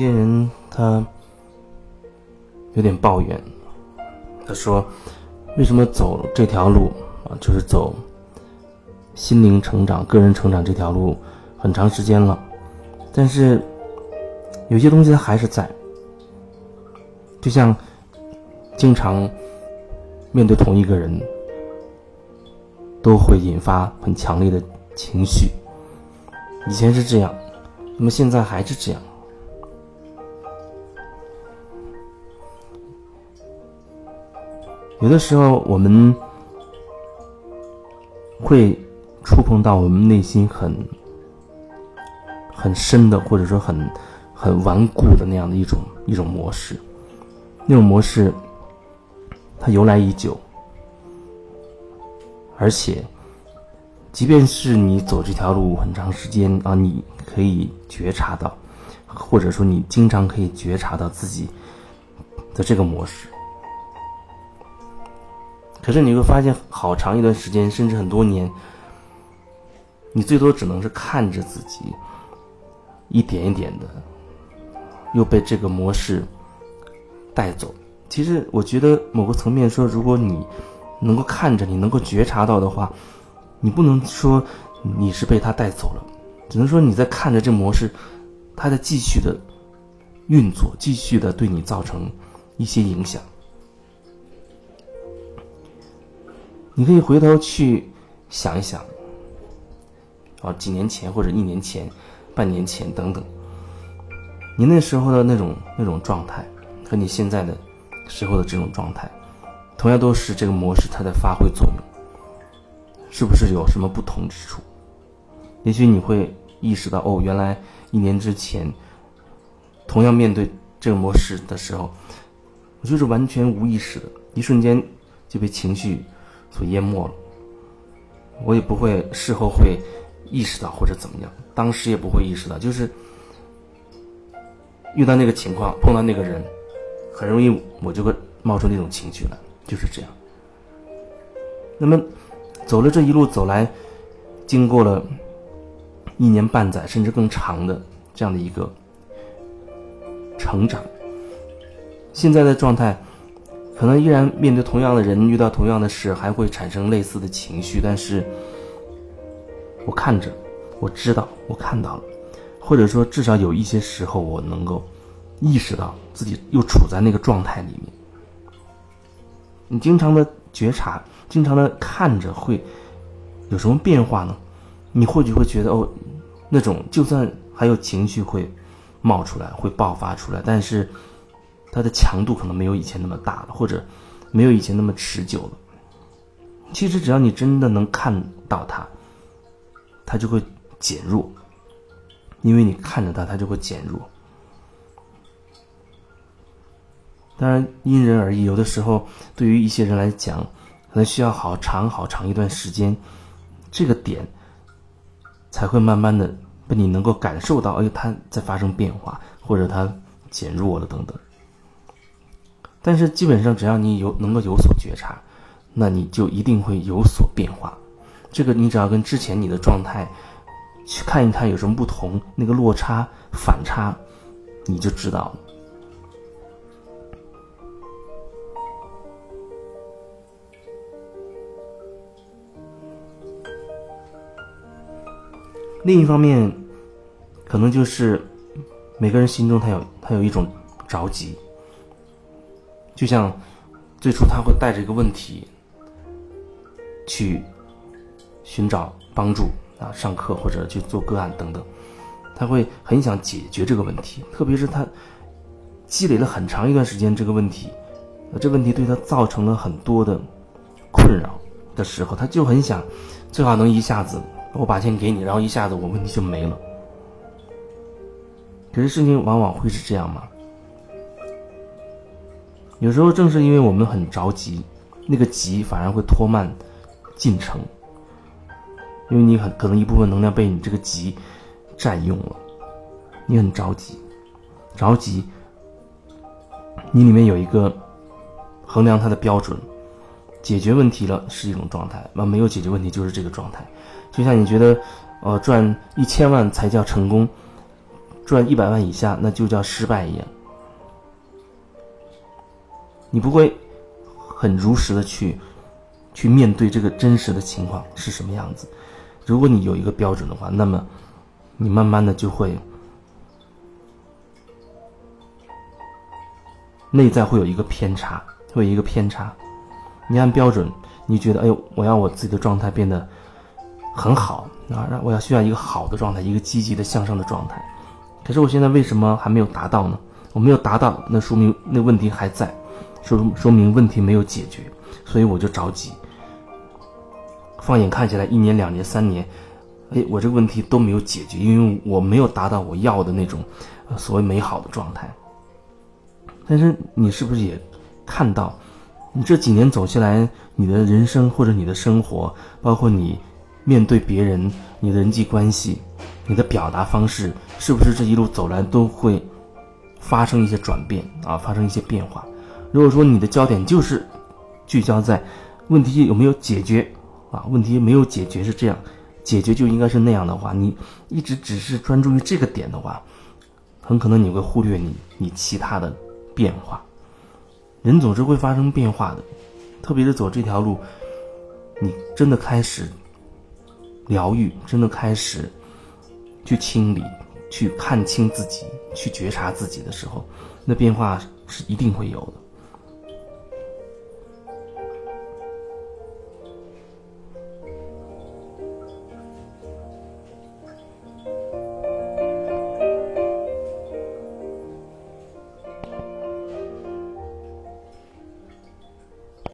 些人他有点抱怨，他说：“为什么走这条路啊？就是走心灵成长、个人成长这条路很长时间了，但是有些东西它还是在，就像经常面对同一个人，都会引发很强烈的情绪。以前是这样，那么现在还是这样。”有的时候，我们会触碰到我们内心很很深的，或者说很很顽固的那样的一种一种模式。那种模式，它由来已久，而且，即便是你走这条路很长时间啊，你可以觉察到，或者说你经常可以觉察到自己的这个模式。可是你会发现，好长一段时间，甚至很多年，你最多只能是看着自己一点一点的又被这个模式带走。其实，我觉得某个层面说，如果你能够看着，你能够觉察到的话，你不能说你是被他带走了，只能说你在看着这模式，它在继续的运作，继续的对你造成一些影响。你可以回头去想一想，啊，几年前或者一年前、半年前等等，你那时候的那种那种状态，和你现在的时候的这种状态，同样都是这个模式它在发挥作用，是不是有什么不同之处？也许你会意识到，哦，原来一年之前，同样面对这个模式的时候，我就是完全无意识的，一瞬间就被情绪。所淹没了，我也不会事后会意识到或者怎么样，当时也不会意识到，就是遇到那个情况，碰到那个人，很容易我就会冒出那种情绪来，就是这样。那么走了这一路走来，经过了一年半载甚至更长的这样的一个成长，现在的状态。可能依然面对同样的人，遇到同样的事，还会产生类似的情绪。但是，我看着，我知道，我看到了，或者说，至少有一些时候，我能够意识到自己又处在那个状态里面。你经常的觉察，经常的看着，会有什么变化呢？你或许会觉得，哦，那种就算还有情绪会冒出来，会爆发出来，但是。它的强度可能没有以前那么大了，或者没有以前那么持久了。其实只要你真的能看到它，它就会减弱，因为你看着它，它就会减弱。当然因人而异，有的时候对于一些人来讲，可能需要好长好长一段时间，这个点才会慢慢的被你能够感受到，哎，它在发生变化，或者它减弱了等等。但是基本上，只要你有能够有所觉察，那你就一定会有所变化。这个你只要跟之前你的状态去看一看有什么不同，那个落差反差，你就知道了。另一方面，可能就是每个人心中他有他有一种着急。就像最初他会带着一个问题去寻找帮助啊，上课或者去做个案等等，他会很想解决这个问题，特别是他积累了很长一段时间这个问题，这问题对他造成了很多的困扰的时候，他就很想最好能一下子我把钱给你，然后一下子我问题就没了。可是事情往往会是这样吗？有时候正是因为我们很着急，那个急反而会拖慢进程，因为你很可能一部分能量被你这个急占用了，你很着急，着急，你里面有一个衡量它的标准，解决问题了是一种状态，那没有解决问题就是这个状态，就像你觉得，呃，赚一千万才叫成功，赚一百万以下，那就叫失败一样。你不会很如实的去去面对这个真实的情况是什么样子。如果你有一个标准的话，那么你慢慢的就会内在会有一个偏差，会有一个偏差。你按标准，你觉得哎呦，我要我自己的状态变得很好啊，让我要需要一个好的状态，一个积极的向上的状态。可是我现在为什么还没有达到呢？我没有达到，那说明那问题还在，说说明问题没有解决，所以我就着急。放眼看起来，一年、两年、三年，哎，我这个问题都没有解决，因为我没有达到我要的那种所谓美好的状态。但是你是不是也看到，你这几年走下来，你的人生或者你的生活，包括你面对别人、你的人际关系、你的表达方式，是不是这一路走来都会发生一些转变啊，发生一些变化？如果说你的焦点就是聚焦在问题有没有解决。啊，问题没有解决是这样，解决就应该是那样的话，你一直只是专注于这个点的话，很可能你会忽略你你其他的变化。人总是会发生变化的，特别是走这条路，你真的开始疗愈，真的开始去清理、去看清自己、去觉察自己的时候，那变化是一定会有的。